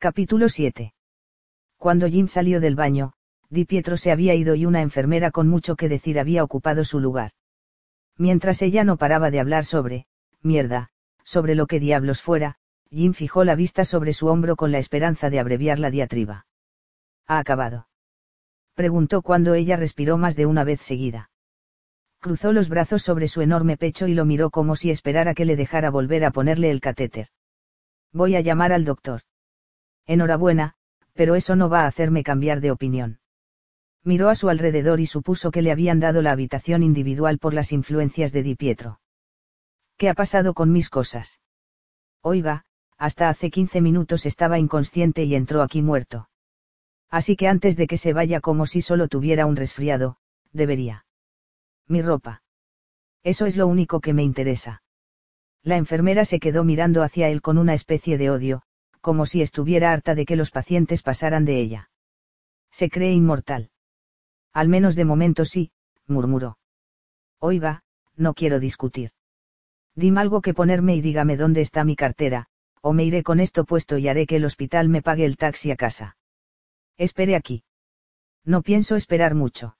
Capítulo 7. Cuando Jim salió del baño, Di Pietro se había ido y una enfermera con mucho que decir había ocupado su lugar. Mientras ella no paraba de hablar sobre, mierda, sobre lo que diablos fuera, Jim fijó la vista sobre su hombro con la esperanza de abreviar la diatriba. ¿Ha acabado? Preguntó cuando ella respiró más de una vez seguida. Cruzó los brazos sobre su enorme pecho y lo miró como si esperara que le dejara volver a ponerle el catéter. Voy a llamar al doctor. Enhorabuena, pero eso no va a hacerme cambiar de opinión. Miró a su alrededor y supuso que le habían dado la habitación individual por las influencias de Di Pietro. ¿Qué ha pasado con mis cosas? Oiga, hasta hace 15 minutos estaba inconsciente y entró aquí muerto. Así que antes de que se vaya como si solo tuviera un resfriado, debería. Mi ropa. Eso es lo único que me interesa. La enfermera se quedó mirando hacia él con una especie de odio, como si estuviera harta de que los pacientes pasaran de ella. Se cree inmortal. Al menos de momento sí, murmuró. Oiga, no quiero discutir. Dime algo que ponerme y dígame dónde está mi cartera, o me iré con esto puesto y haré que el hospital me pague el taxi a casa. Espere aquí. No pienso esperar mucho.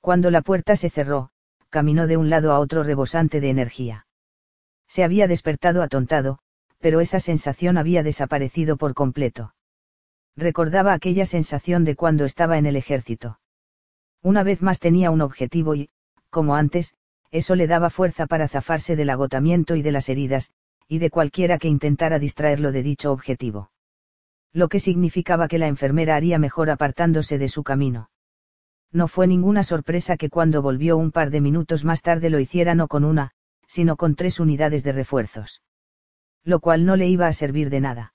Cuando la puerta se cerró, caminó de un lado a otro rebosante de energía. Se había despertado atontado, pero esa sensación había desaparecido por completo. Recordaba aquella sensación de cuando estaba en el ejército. Una vez más tenía un objetivo y, como antes, eso le daba fuerza para zafarse del agotamiento y de las heridas, y de cualquiera que intentara distraerlo de dicho objetivo. Lo que significaba que la enfermera haría mejor apartándose de su camino. No fue ninguna sorpresa que cuando volvió un par de minutos más tarde lo hiciera no con una, sino con tres unidades de refuerzos lo cual no le iba a servir de nada.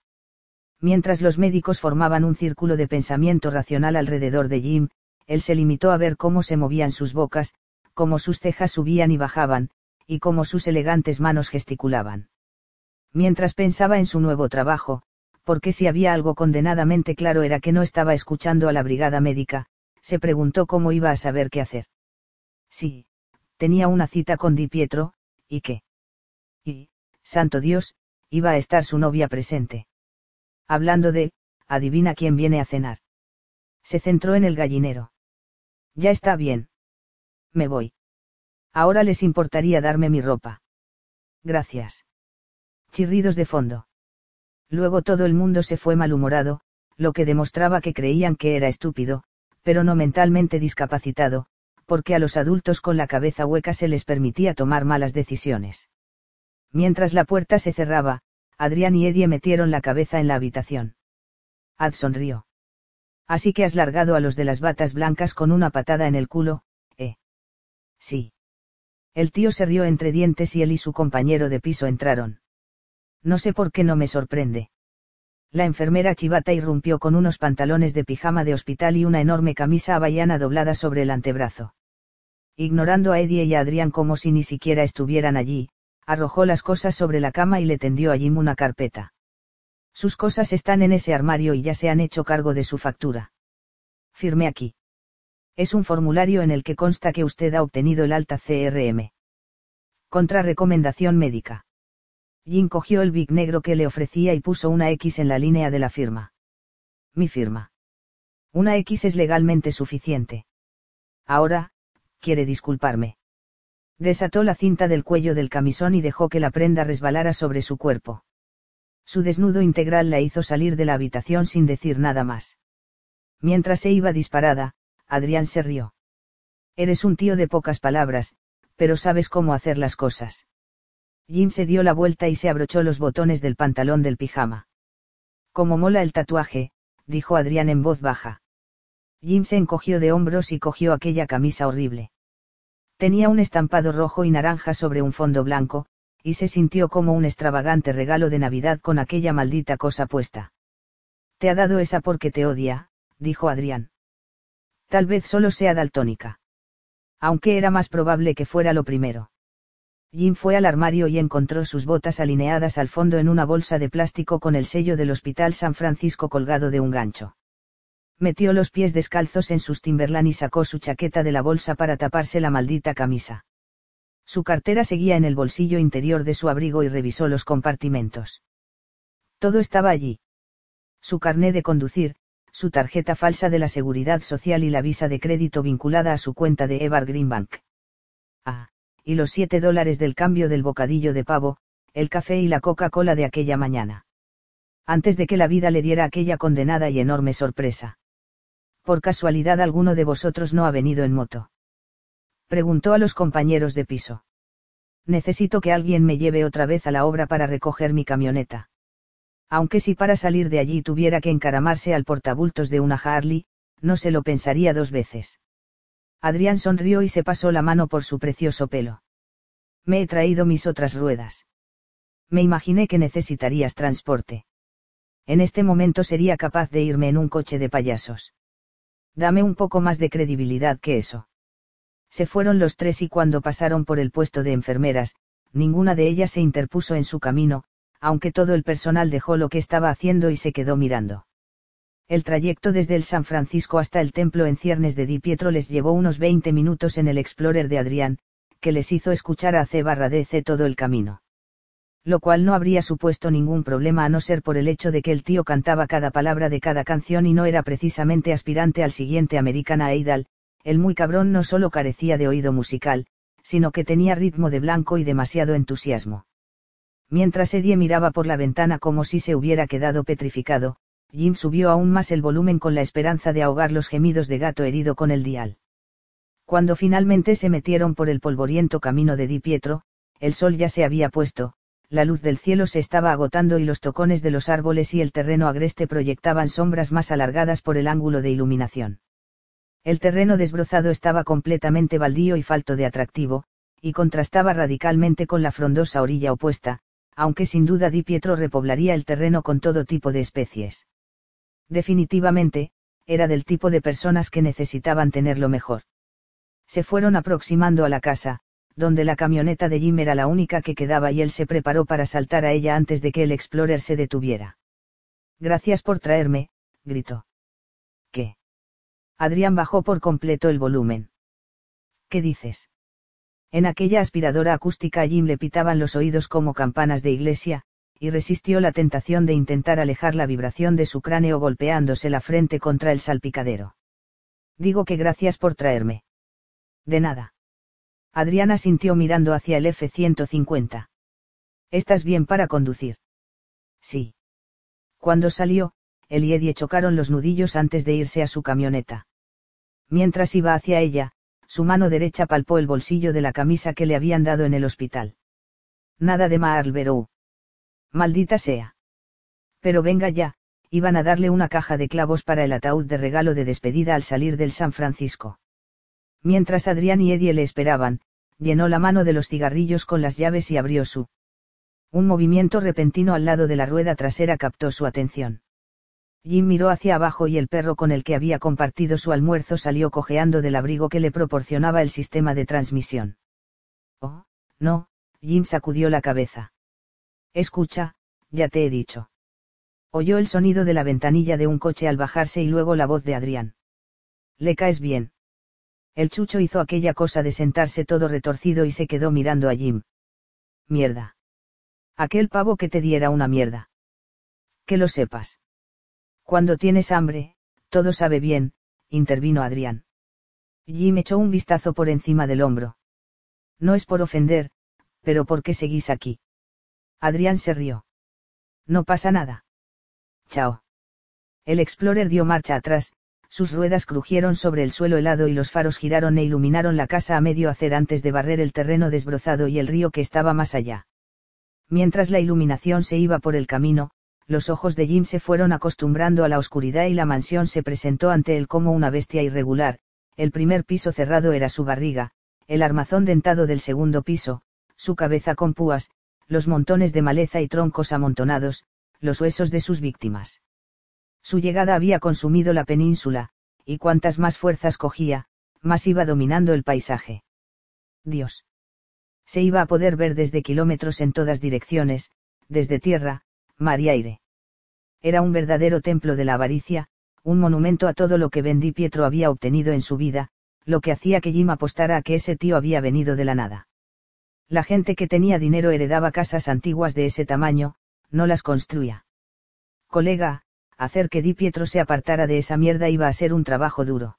Mientras los médicos formaban un círculo de pensamiento racional alrededor de Jim, él se limitó a ver cómo se movían sus bocas, cómo sus cejas subían y bajaban, y cómo sus elegantes manos gesticulaban. Mientras pensaba en su nuevo trabajo, porque si había algo condenadamente claro era que no estaba escuchando a la brigada médica, se preguntó cómo iba a saber qué hacer. Sí, tenía una cita con Di Pietro, ¿y qué? Y, santo Dios, iba a estar su novia presente. Hablando de, adivina quién viene a cenar. Se centró en el gallinero. Ya está bien. Me voy. Ahora les importaría darme mi ropa. Gracias. Chirridos de fondo. Luego todo el mundo se fue malhumorado, lo que demostraba que creían que era estúpido, pero no mentalmente discapacitado, porque a los adultos con la cabeza hueca se les permitía tomar malas decisiones. Mientras la puerta se cerraba, Adrián y Eddie metieron la cabeza en la habitación. Ad sonrió. Así que has largado a los de las batas blancas con una patada en el culo, ¿eh? Sí. El tío se rió entre dientes y él y su compañero de piso entraron. No sé por qué no me sorprende. La enfermera chivata irrumpió con unos pantalones de pijama de hospital y una enorme camisa havaiana doblada sobre el antebrazo. Ignorando a Eddie y a Adrián como si ni siquiera estuvieran allí, arrojó las cosas sobre la cama y le tendió a Jim una carpeta. Sus cosas están en ese armario y ya se han hecho cargo de su factura. Firme aquí. Es un formulario en el que consta que usted ha obtenido el alta CRM. Contra recomendación médica. Jim cogió el big negro que le ofrecía y puso una X en la línea de la firma. Mi firma. Una X es legalmente suficiente. Ahora, quiere disculparme. Desató la cinta del cuello del camisón y dejó que la prenda resbalara sobre su cuerpo. Su desnudo integral la hizo salir de la habitación sin decir nada más. Mientras se iba disparada, Adrián se rió. Eres un tío de pocas palabras, pero sabes cómo hacer las cosas. Jim se dio la vuelta y se abrochó los botones del pantalón del pijama. Como mola el tatuaje, dijo Adrián en voz baja. Jim se encogió de hombros y cogió aquella camisa horrible. Tenía un estampado rojo y naranja sobre un fondo blanco, y se sintió como un extravagante regalo de Navidad con aquella maldita cosa puesta. Te ha dado esa porque te odia, dijo Adrián. Tal vez solo sea daltónica. Aunque era más probable que fuera lo primero. Jim fue al armario y encontró sus botas alineadas al fondo en una bolsa de plástico con el sello del Hospital San Francisco colgado de un gancho. Metió los pies descalzos en sus Timberland y sacó su chaqueta de la bolsa para taparse la maldita camisa. Su cartera seguía en el bolsillo interior de su abrigo y revisó los compartimentos. Todo estaba allí. Su carné de conducir, su tarjeta falsa de la seguridad social y la visa de crédito vinculada a su cuenta de Evergreen Bank. Ah, y los siete dólares del cambio del bocadillo de pavo, el café y la Coca-Cola de aquella mañana. Antes de que la vida le diera aquella condenada y enorme sorpresa. Por casualidad alguno de vosotros no ha venido en moto. Preguntó a los compañeros de piso. Necesito que alguien me lleve otra vez a la obra para recoger mi camioneta. Aunque si para salir de allí tuviera que encaramarse al portabultos de una Harley, no se lo pensaría dos veces. Adrián sonrió y se pasó la mano por su precioso pelo. Me he traído mis otras ruedas. Me imaginé que necesitarías transporte. En este momento sería capaz de irme en un coche de payasos. Dame un poco más de credibilidad que eso. Se fueron los tres y cuando pasaron por el puesto de enfermeras, ninguna de ellas se interpuso en su camino, aunque todo el personal dejó lo que estaba haciendo y se quedó mirando. El trayecto desde el San Francisco hasta el templo en ciernes de Di Pietro les llevó unos 20 minutos en el Explorer de Adrián, que les hizo escuchar a C barra DC todo el camino. Lo cual no habría supuesto ningún problema a no ser por el hecho de que el tío cantaba cada palabra de cada canción y no era precisamente aspirante al siguiente American Idol, el muy cabrón no solo carecía de oído musical, sino que tenía ritmo de blanco y demasiado entusiasmo. Mientras Eddie miraba por la ventana como si se hubiera quedado petrificado, Jim subió aún más el volumen con la esperanza de ahogar los gemidos de gato herido con el dial. Cuando finalmente se metieron por el polvoriento camino de Di Pietro, el sol ya se había puesto, la luz del cielo se estaba agotando y los tocones de los árboles y el terreno agreste proyectaban sombras más alargadas por el ángulo de iluminación. El terreno desbrozado estaba completamente baldío y falto de atractivo, y contrastaba radicalmente con la frondosa orilla opuesta, aunque sin duda Di Pietro repoblaría el terreno con todo tipo de especies. Definitivamente, era del tipo de personas que necesitaban tenerlo mejor. Se fueron aproximando a la casa, donde la camioneta de Jim era la única que quedaba y él se preparó para saltar a ella antes de que el Explorer se detuviera. Gracias por traerme, gritó. ¿Qué? Adrián bajó por completo el volumen. ¿Qué dices? En aquella aspiradora acústica a Jim le pitaban los oídos como campanas de iglesia, y resistió la tentación de intentar alejar la vibración de su cráneo golpeándose la frente contra el salpicadero. Digo que gracias por traerme. De nada. Adriana sintió mirando hacia el F-150. ¿Estás bien para conducir? Sí. Cuando salió, él y Eddie chocaron los nudillos antes de irse a su camioneta. Mientras iba hacia ella, su mano derecha palpó el bolsillo de la camisa que le habían dado en el hospital. Nada de Marlborough. Maldita sea. Pero venga ya, iban a darle una caja de clavos para el ataúd de regalo de despedida al salir del San Francisco. Mientras Adrián y Eddie le esperaban, llenó la mano de los cigarrillos con las llaves y abrió su. Un movimiento repentino al lado de la rueda trasera captó su atención. Jim miró hacia abajo y el perro con el que había compartido su almuerzo salió cojeando del abrigo que le proporcionaba el sistema de transmisión. Oh, no, Jim sacudió la cabeza. Escucha, ya te he dicho. Oyó el sonido de la ventanilla de un coche al bajarse y luego la voz de Adrián. Le caes bien. El chucho hizo aquella cosa de sentarse todo retorcido y se quedó mirando a Jim. Mierda. Aquel pavo que te diera una mierda. Que lo sepas. Cuando tienes hambre, todo sabe bien, intervino Adrián. Jim echó un vistazo por encima del hombro. No es por ofender, pero ¿por qué seguís aquí? Adrián se rió. No pasa nada. Chao. El Explorer dio marcha atrás, sus ruedas crujieron sobre el suelo helado y los faros giraron e iluminaron la casa a medio hacer antes de barrer el terreno desbrozado y el río que estaba más allá. Mientras la iluminación se iba por el camino, los ojos de Jim se fueron acostumbrando a la oscuridad y la mansión se presentó ante él como una bestia irregular, el primer piso cerrado era su barriga, el armazón dentado del segundo piso, su cabeza con púas, los montones de maleza y troncos amontonados, los huesos de sus víctimas. Su llegada había consumido la península, y cuantas más fuerzas cogía, más iba dominando el paisaje. Dios. Se iba a poder ver desde kilómetros en todas direcciones, desde tierra, mar y aire. Era un verdadero templo de la avaricia, un monumento a todo lo que Vendí Pietro había obtenido en su vida, lo que hacía que Jim apostara a que ese tío había venido de la nada. La gente que tenía dinero heredaba casas antiguas de ese tamaño, no las construía. Colega, hacer que Di Pietro se apartara de esa mierda iba a ser un trabajo duro.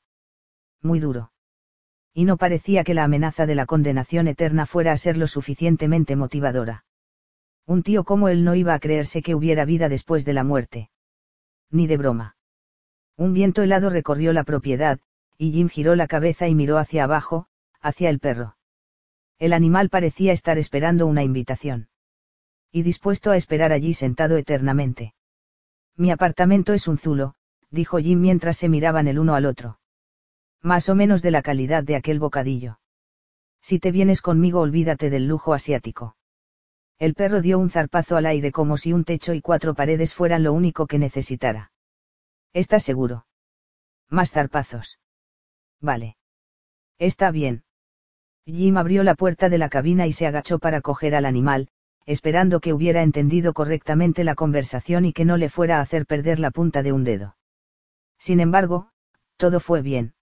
Muy duro. Y no parecía que la amenaza de la condenación eterna fuera a ser lo suficientemente motivadora. Un tío como él no iba a creerse que hubiera vida después de la muerte. Ni de broma. Un viento helado recorrió la propiedad, y Jim giró la cabeza y miró hacia abajo, hacia el perro. El animal parecía estar esperando una invitación. Y dispuesto a esperar allí sentado eternamente. Mi apartamento es un zulo, dijo Jim mientras se miraban el uno al otro. Más o menos de la calidad de aquel bocadillo. Si te vienes conmigo olvídate del lujo asiático. El perro dio un zarpazo al aire como si un techo y cuatro paredes fueran lo único que necesitara. ¿Estás seguro? Más zarpazos. Vale. Está bien. Jim abrió la puerta de la cabina y se agachó para coger al animal, esperando que hubiera entendido correctamente la conversación y que no le fuera a hacer perder la punta de un dedo. Sin embargo, todo fue bien.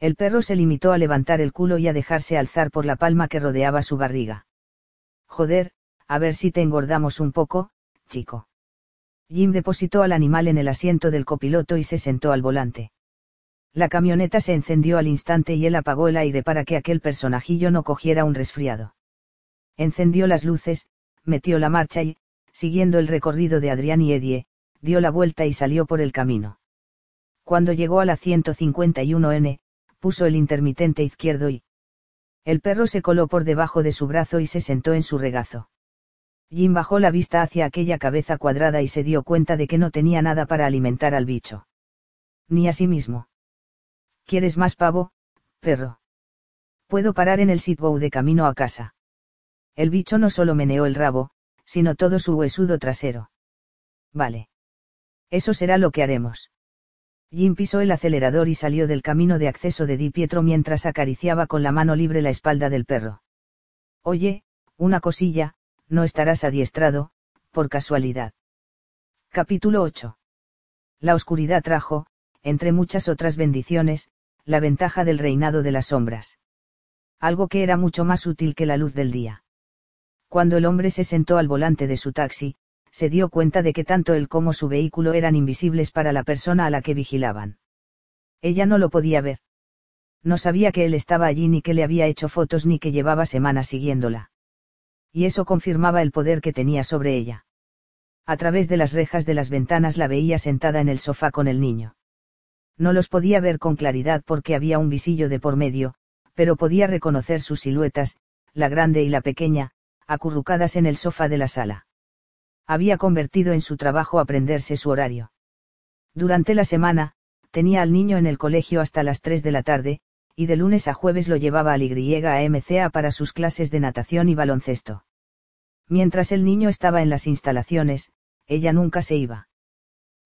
El perro se limitó a levantar el culo y a dejarse alzar por la palma que rodeaba su barriga. Joder, a ver si te engordamos un poco, chico. Jim depositó al animal en el asiento del copiloto y se sentó al volante. La camioneta se encendió al instante y él apagó el aire para que aquel personajillo no cogiera un resfriado. Encendió las luces, metió la marcha y, siguiendo el recorrido de Adrián y Edie, dio la vuelta y salió por el camino. Cuando llegó a la 151N, puso el intermitente izquierdo y... El perro se coló por debajo de su brazo y se sentó en su regazo. Jim bajó la vista hacia aquella cabeza cuadrada y se dio cuenta de que no tenía nada para alimentar al bicho. Ni a sí mismo. ¿Quieres más pavo, perro? Puedo parar en el sitbow de camino a casa. El bicho no solo meneó el rabo, sino todo su huesudo trasero. Vale. Eso será lo que haremos. Jim pisó el acelerador y salió del camino de acceso de Di Pietro mientras acariciaba con la mano libre la espalda del perro. Oye, una cosilla, no estarás adiestrado, por casualidad. Capítulo 8. La oscuridad trajo, entre muchas otras bendiciones, la ventaja del reinado de las sombras. Algo que era mucho más útil que la luz del día. Cuando el hombre se sentó al volante de su taxi, se dio cuenta de que tanto él como su vehículo eran invisibles para la persona a la que vigilaban. Ella no lo podía ver. No sabía que él estaba allí ni que le había hecho fotos ni que llevaba semanas siguiéndola. Y eso confirmaba el poder que tenía sobre ella. A través de las rejas de las ventanas la veía sentada en el sofá con el niño. No los podía ver con claridad porque había un visillo de por medio, pero podía reconocer sus siluetas, la grande y la pequeña, acurrucadas en el sofá de la sala. Había convertido en su trabajo aprenderse su horario. Durante la semana, tenía al niño en el colegio hasta las 3 de la tarde, y de lunes a jueves lo llevaba al Y a MCA para sus clases de natación y baloncesto. Mientras el niño estaba en las instalaciones, ella nunca se iba.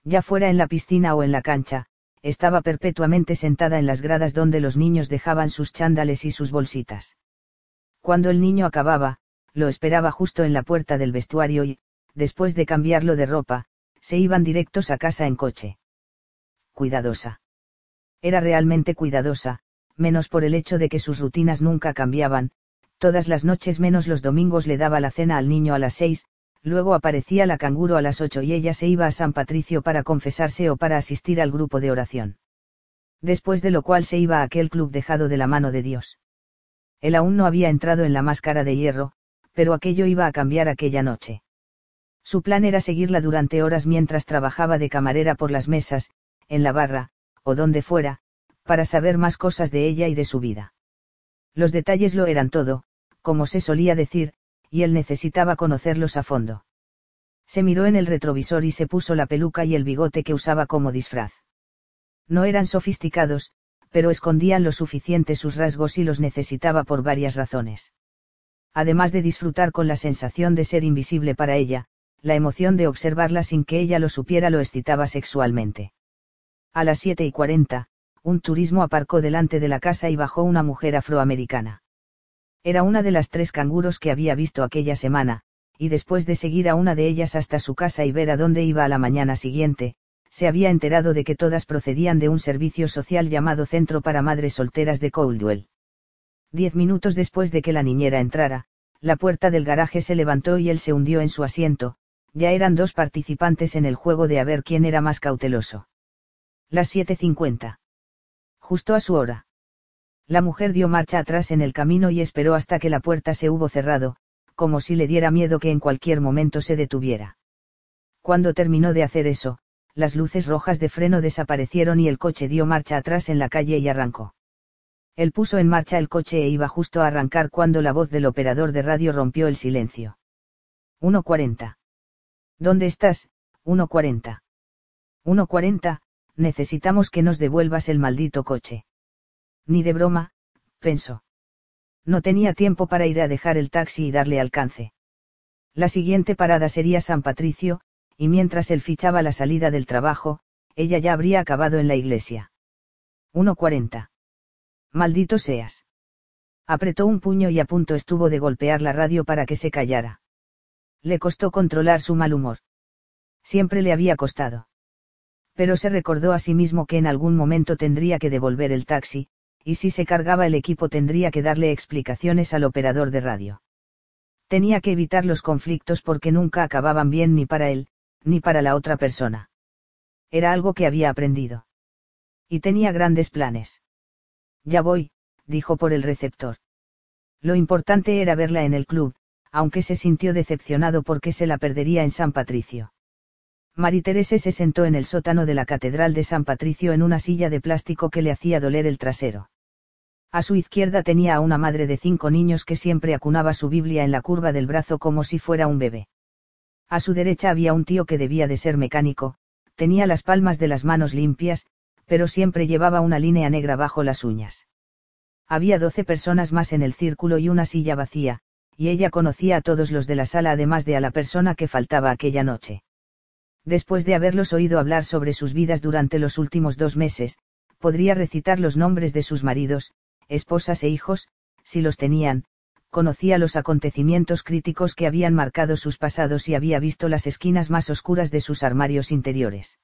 Ya fuera en la piscina o en la cancha, estaba perpetuamente sentada en las gradas donde los niños dejaban sus chándales y sus bolsitas. Cuando el niño acababa, lo esperaba justo en la puerta del vestuario y, después de cambiarlo de ropa, se iban directos a casa en coche. Cuidadosa. Era realmente cuidadosa, menos por el hecho de que sus rutinas nunca cambiaban, todas las noches menos los domingos le daba la cena al niño a las seis, luego aparecía la canguro a las ocho y ella se iba a San Patricio para confesarse o para asistir al grupo de oración. Después de lo cual se iba a aquel club dejado de la mano de Dios. Él aún no había entrado en la máscara de hierro, pero aquello iba a cambiar aquella noche. Su plan era seguirla durante horas mientras trabajaba de camarera por las mesas, en la barra, o donde fuera, para saber más cosas de ella y de su vida. Los detalles lo eran todo, como se solía decir, y él necesitaba conocerlos a fondo. Se miró en el retrovisor y se puso la peluca y el bigote que usaba como disfraz. No eran sofisticados, pero escondían lo suficiente sus rasgos y los necesitaba por varias razones además de disfrutar con la sensación de ser invisible para ella, la emoción de observarla sin que ella lo supiera lo excitaba sexualmente. A las 7 y 40, un turismo aparcó delante de la casa y bajó una mujer afroamericana. Era una de las tres canguros que había visto aquella semana, y después de seguir a una de ellas hasta su casa y ver a dónde iba a la mañana siguiente, se había enterado de que todas procedían de un servicio social llamado Centro para Madres Solteras de Coldwell. Diez minutos después de que la niñera entrara, la puerta del garaje se levantó y él se hundió en su asiento, ya eran dos participantes en el juego de a ver quién era más cauteloso. Las 7.50. Justo a su hora. La mujer dio marcha atrás en el camino y esperó hasta que la puerta se hubo cerrado, como si le diera miedo que en cualquier momento se detuviera. Cuando terminó de hacer eso, las luces rojas de freno desaparecieron y el coche dio marcha atrás en la calle y arrancó. Él puso en marcha el coche e iba justo a arrancar cuando la voz del operador de radio rompió el silencio. 1.40. ¿Dónde estás? 1.40. 1.40, necesitamos que nos devuelvas el maldito coche. Ni de broma, pensó. No tenía tiempo para ir a dejar el taxi y darle alcance. La siguiente parada sería San Patricio, y mientras él fichaba la salida del trabajo, ella ya habría acabado en la iglesia. 1.40. Maldito seas. Apretó un puño y a punto estuvo de golpear la radio para que se callara. Le costó controlar su mal humor. Siempre le había costado. Pero se recordó a sí mismo que en algún momento tendría que devolver el taxi, y si se cargaba el equipo tendría que darle explicaciones al operador de radio. Tenía que evitar los conflictos porque nunca acababan bien ni para él, ni para la otra persona. Era algo que había aprendido. Y tenía grandes planes. Ya voy, dijo por el receptor. Lo importante era verla en el club, aunque se sintió decepcionado porque se la perdería en San Patricio. Terese se sentó en el sótano de la Catedral de San Patricio en una silla de plástico que le hacía doler el trasero. A su izquierda tenía a una madre de cinco niños que siempre acunaba su Biblia en la curva del brazo como si fuera un bebé. A su derecha había un tío que debía de ser mecánico, tenía las palmas de las manos limpias, pero siempre llevaba una línea negra bajo las uñas. Había doce personas más en el círculo y una silla vacía, y ella conocía a todos los de la sala además de a la persona que faltaba aquella noche. Después de haberlos oído hablar sobre sus vidas durante los últimos dos meses, podría recitar los nombres de sus maridos, esposas e hijos, si los tenían, conocía los acontecimientos críticos que habían marcado sus pasados y había visto las esquinas más oscuras de sus armarios interiores.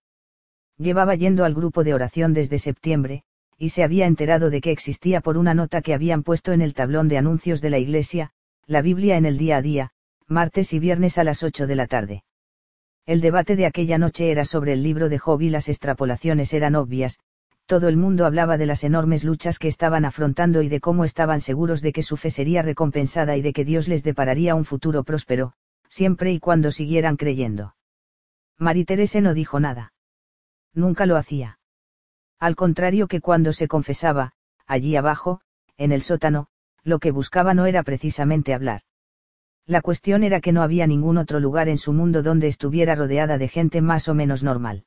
Llevaba yendo al grupo de oración desde septiembre, y se había enterado de que existía por una nota que habían puesto en el tablón de anuncios de la iglesia, la Biblia en el día a día, martes y viernes a las 8 de la tarde. El debate de aquella noche era sobre el libro de Job y las extrapolaciones eran obvias, todo el mundo hablaba de las enormes luchas que estaban afrontando y de cómo estaban seguros de que su fe sería recompensada y de que Dios les depararía un futuro próspero, siempre y cuando siguieran creyendo. Terese no dijo nada. Nunca lo hacía. Al contrario que cuando se confesaba, allí abajo, en el sótano, lo que buscaba no era precisamente hablar. La cuestión era que no había ningún otro lugar en su mundo donde estuviera rodeada de gente más o menos normal.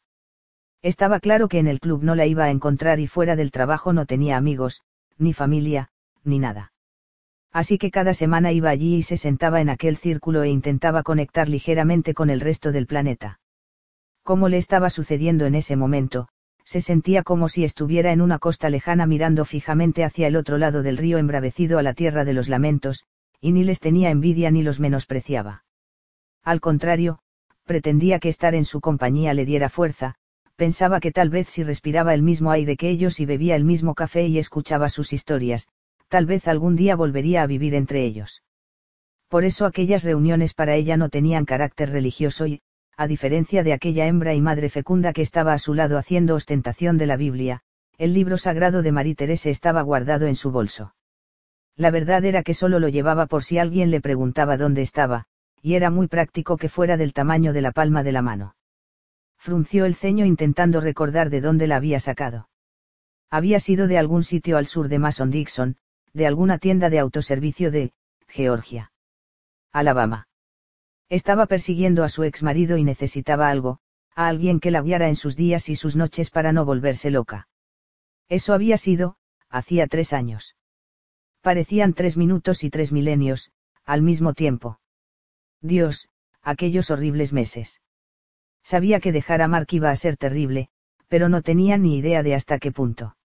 Estaba claro que en el club no la iba a encontrar y fuera del trabajo no tenía amigos, ni familia, ni nada. Así que cada semana iba allí y se sentaba en aquel círculo e intentaba conectar ligeramente con el resto del planeta. Como le estaba sucediendo en ese momento, se sentía como si estuviera en una costa lejana mirando fijamente hacia el otro lado del río embravecido a la tierra de los lamentos, y ni les tenía envidia ni los menospreciaba. Al contrario, pretendía que estar en su compañía le diera fuerza, pensaba que tal vez si respiraba el mismo aire que ellos y bebía el mismo café y escuchaba sus historias, tal vez algún día volvería a vivir entre ellos. Por eso aquellas reuniones para ella no tenían carácter religioso y, a diferencia de aquella hembra y madre fecunda que estaba a su lado haciendo ostentación de la Biblia, el libro sagrado de Marie Terese estaba guardado en su bolso. La verdad era que solo lo llevaba por si alguien le preguntaba dónde estaba, y era muy práctico que fuera del tamaño de la palma de la mano frunció el ceño intentando recordar de dónde la había sacado. Había sido de algún sitio al sur de Mason Dixon, de alguna tienda de autoservicio de, Georgia. Alabama. Estaba persiguiendo a su ex marido y necesitaba algo, a alguien que la guiara en sus días y sus noches para no volverse loca. Eso había sido, hacía tres años. Parecían tres minutos y tres milenios, al mismo tiempo. Dios, aquellos horribles meses. Sabía que dejar a Mark iba a ser terrible, pero no tenía ni idea de hasta qué punto.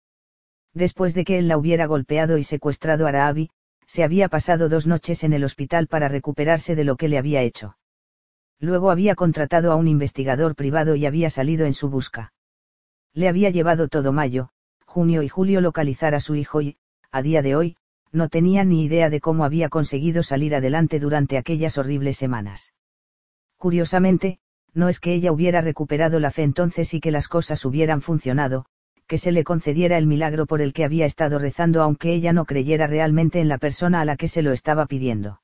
Después de que él la hubiera golpeado y secuestrado a Rabi, se había pasado dos noches en el hospital para recuperarse de lo que le había hecho. Luego había contratado a un investigador privado y había salido en su busca. Le había llevado todo mayo, junio y julio localizar a su hijo y, a día de hoy, no tenía ni idea de cómo había conseguido salir adelante durante aquellas horribles semanas. Curiosamente, no es que ella hubiera recuperado la fe entonces y que las cosas hubieran funcionado, que se le concediera el milagro por el que había estado rezando aunque ella no creyera realmente en la persona a la que se lo estaba pidiendo.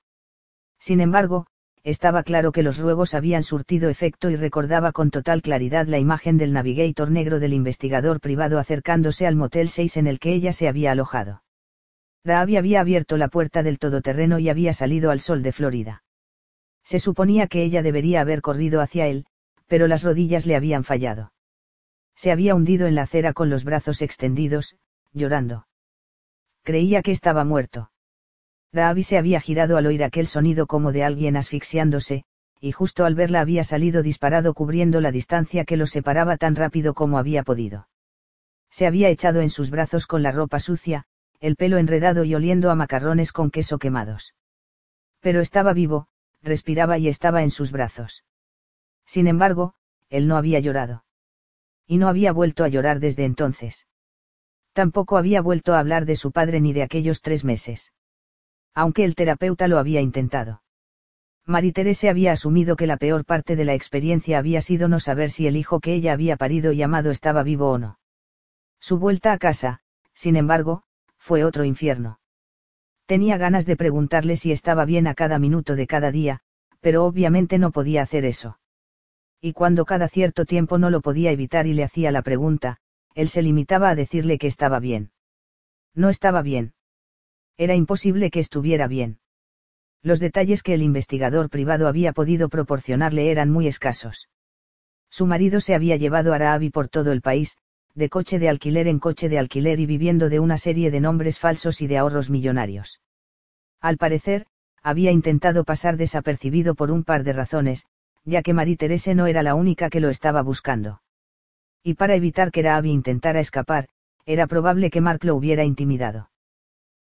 Sin embargo, estaba claro que los ruegos habían surtido efecto y recordaba con total claridad la imagen del navigator negro del investigador privado acercándose al motel 6 en el que ella se había alojado. Ravi había abierto la puerta del todoterreno y había salido al sol de Florida. Se suponía que ella debería haber corrido hacia él, pero las rodillas le habían fallado se había hundido en la acera con los brazos extendidos, llorando. Creía que estaba muerto. Ravi se había girado al oír aquel sonido como de alguien asfixiándose, y justo al verla había salido disparado cubriendo la distancia que los separaba tan rápido como había podido. Se había echado en sus brazos con la ropa sucia, el pelo enredado y oliendo a macarrones con queso quemados. Pero estaba vivo, respiraba y estaba en sus brazos. Sin embargo, él no había llorado y no había vuelto a llorar desde entonces. Tampoco había vuelto a hablar de su padre ni de aquellos tres meses. Aunque el terapeuta lo había intentado. Teresa había asumido que la peor parte de la experiencia había sido no saber si el hijo que ella había parido y amado estaba vivo o no. Su vuelta a casa, sin embargo, fue otro infierno. Tenía ganas de preguntarle si estaba bien a cada minuto de cada día, pero obviamente no podía hacer eso y cuando cada cierto tiempo no lo podía evitar y le hacía la pregunta, él se limitaba a decirle que estaba bien. No estaba bien. Era imposible que estuviera bien. Los detalles que el investigador privado había podido proporcionarle eran muy escasos. Su marido se había llevado a Rabi por todo el país, de coche de alquiler en coche de alquiler y viviendo de una serie de nombres falsos y de ahorros millonarios. Al parecer, había intentado pasar desapercibido por un par de razones, ya que Marie Terese no era la única que lo estaba buscando. Y para evitar que Ravi intentara escapar, era probable que Mark lo hubiera intimidado.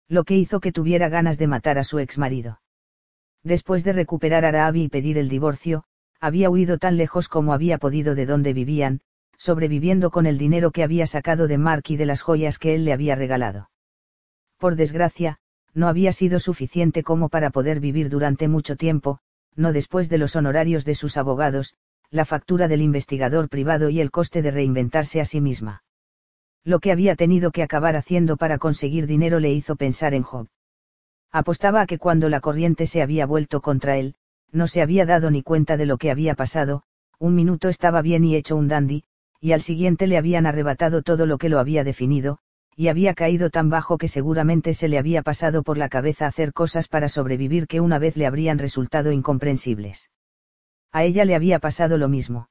Lo que hizo que tuviera ganas de matar a su ex marido. Después de recuperar a Ravi y pedir el divorcio, había huido tan lejos como había podido de donde vivían, sobreviviendo con el dinero que había sacado de Mark y de las joyas que él le había regalado. Por desgracia, no había sido suficiente como para poder vivir durante mucho tiempo, no después de los honorarios de sus abogados, la factura del investigador privado y el coste de reinventarse a sí misma. Lo que había tenido que acabar haciendo para conseguir dinero le hizo pensar en Job. Apostaba a que cuando la corriente se había vuelto contra él, no se había dado ni cuenta de lo que había pasado, un minuto estaba bien y hecho un dandy, y al siguiente le habían arrebatado todo lo que lo había definido, y había caído tan bajo que seguramente se le había pasado por la cabeza hacer cosas para sobrevivir que una vez le habrían resultado incomprensibles. A ella le había pasado lo mismo.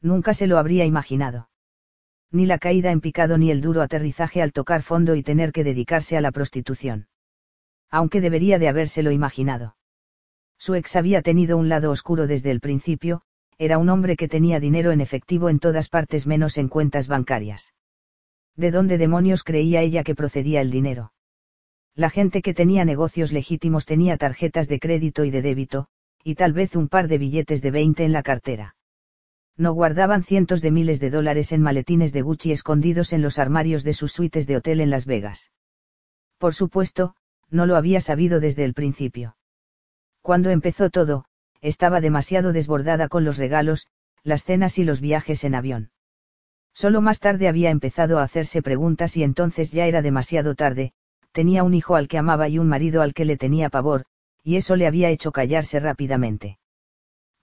Nunca se lo habría imaginado. Ni la caída en picado ni el duro aterrizaje al tocar fondo y tener que dedicarse a la prostitución. Aunque debería de habérselo imaginado. Su ex había tenido un lado oscuro desde el principio, era un hombre que tenía dinero en efectivo en todas partes menos en cuentas bancarias ¿De dónde demonios creía ella que procedía el dinero? La gente que tenía negocios legítimos tenía tarjetas de crédito y de débito, y tal vez un par de billetes de 20 en la cartera. No guardaban cientos de miles de dólares en maletines de Gucci escondidos en los armarios de sus suites de hotel en Las Vegas. Por supuesto, no lo había sabido desde el principio. Cuando empezó todo, estaba demasiado desbordada con los regalos, las cenas y los viajes en avión. Solo más tarde había empezado a hacerse preguntas y entonces ya era demasiado tarde, tenía un hijo al que amaba y un marido al que le tenía pavor, y eso le había hecho callarse rápidamente.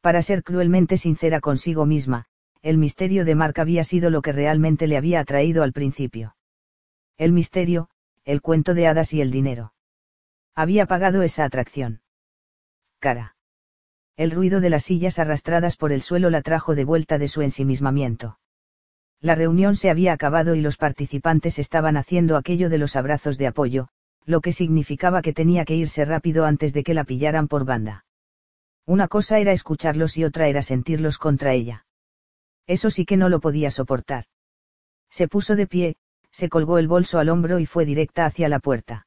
Para ser cruelmente sincera consigo misma, el misterio de Mark había sido lo que realmente le había atraído al principio. El misterio, el cuento de hadas y el dinero. Había pagado esa atracción. Cara. El ruido de las sillas arrastradas por el suelo la trajo de vuelta de su ensimismamiento. La reunión se había acabado y los participantes estaban haciendo aquello de los abrazos de apoyo, lo que significaba que tenía que irse rápido antes de que la pillaran por banda. Una cosa era escucharlos y otra era sentirlos contra ella. Eso sí que no lo podía soportar. Se puso de pie, se colgó el bolso al hombro y fue directa hacia la puerta.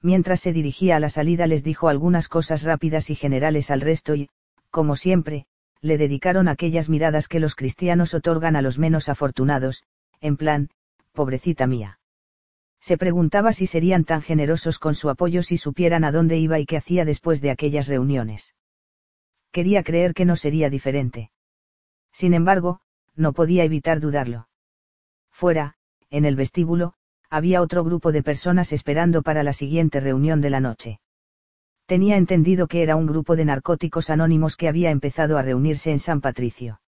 Mientras se dirigía a la salida les dijo algunas cosas rápidas y generales al resto y, como siempre, le dedicaron aquellas miradas que los cristianos otorgan a los menos afortunados, en plan, pobrecita mía. Se preguntaba si serían tan generosos con su apoyo si supieran a dónde iba y qué hacía después de aquellas reuniones. Quería creer que no sería diferente. Sin embargo, no podía evitar dudarlo. Fuera, en el vestíbulo, había otro grupo de personas esperando para la siguiente reunión de la noche. Tenía entendido que era un grupo de narcóticos anónimos que había empezado a reunirse en San Patricio.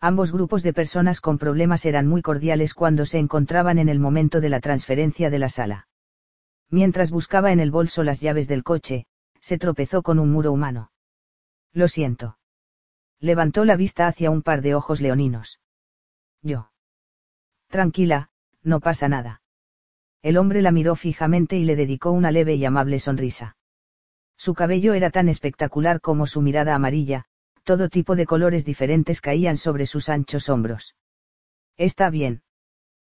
Ambos grupos de personas con problemas eran muy cordiales cuando se encontraban en el momento de la transferencia de la sala. Mientras buscaba en el bolso las llaves del coche, se tropezó con un muro humano. Lo siento. Levantó la vista hacia un par de ojos leoninos. Yo. Tranquila, no pasa nada. El hombre la miró fijamente y le dedicó una leve y amable sonrisa. Su cabello era tan espectacular como su mirada amarilla, todo tipo de colores diferentes caían sobre sus anchos hombros. Está bien.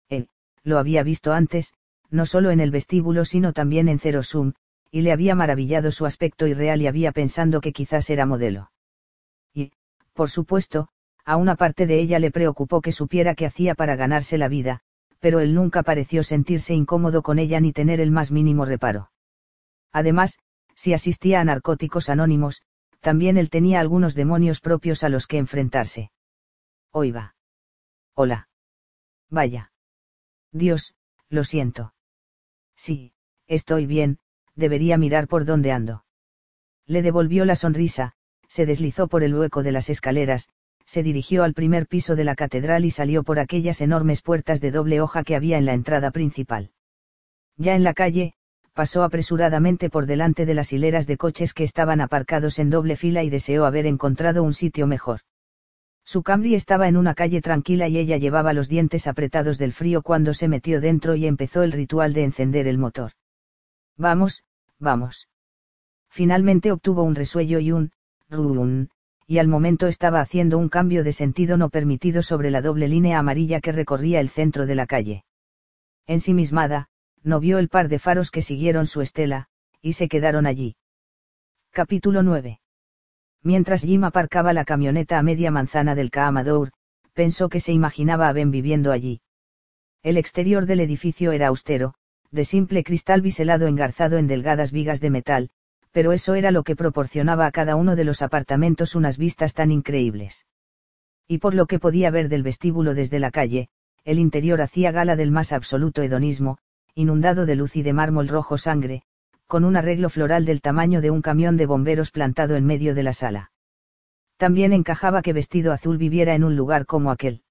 Él, lo había visto antes, no solo en el vestíbulo sino también en Cerosum, y le había maravillado su aspecto irreal y había pensando que quizás era modelo. Y, por supuesto, a una parte de ella le preocupó que supiera qué hacía para ganarse la vida, pero él nunca pareció sentirse incómodo con ella ni tener el más mínimo reparo. Además, si asistía a narcóticos anónimos, también él tenía algunos demonios propios a los que enfrentarse. Oiga. Hola. Vaya. Dios, lo siento. Sí, estoy bien, debería mirar por dónde ando. Le devolvió la sonrisa, se deslizó por el hueco de las escaleras, se dirigió al primer piso de la catedral y salió por aquellas enormes puertas de doble hoja que había en la entrada principal. Ya en la calle, pasó apresuradamente por delante de las hileras de coches que estaban aparcados en doble fila y deseó haber encontrado un sitio mejor. Su Camry estaba en una calle tranquila y ella llevaba los dientes apretados del frío cuando se metió dentro y empezó el ritual de encender el motor. Vamos, vamos. Finalmente obtuvo un resuello y un, run, y al momento estaba haciendo un cambio de sentido no permitido sobre la doble línea amarilla que recorría el centro de la calle. Ensimismada, no vio el par de faros que siguieron su estela, y se quedaron allí. Capítulo 9. Mientras Jim aparcaba la camioneta a media manzana del Kaamador, pensó que se imaginaba a Ben viviendo allí. El exterior del edificio era austero, de simple cristal biselado engarzado en delgadas vigas de metal, pero eso era lo que proporcionaba a cada uno de los apartamentos unas vistas tan increíbles. Y por lo que podía ver del vestíbulo desde la calle, el interior hacía gala del más absoluto hedonismo, inundado de luz y de mármol rojo sangre, con un arreglo floral del tamaño de un camión de bomberos plantado en medio de la sala. También encajaba que vestido azul viviera en un lugar como aquel.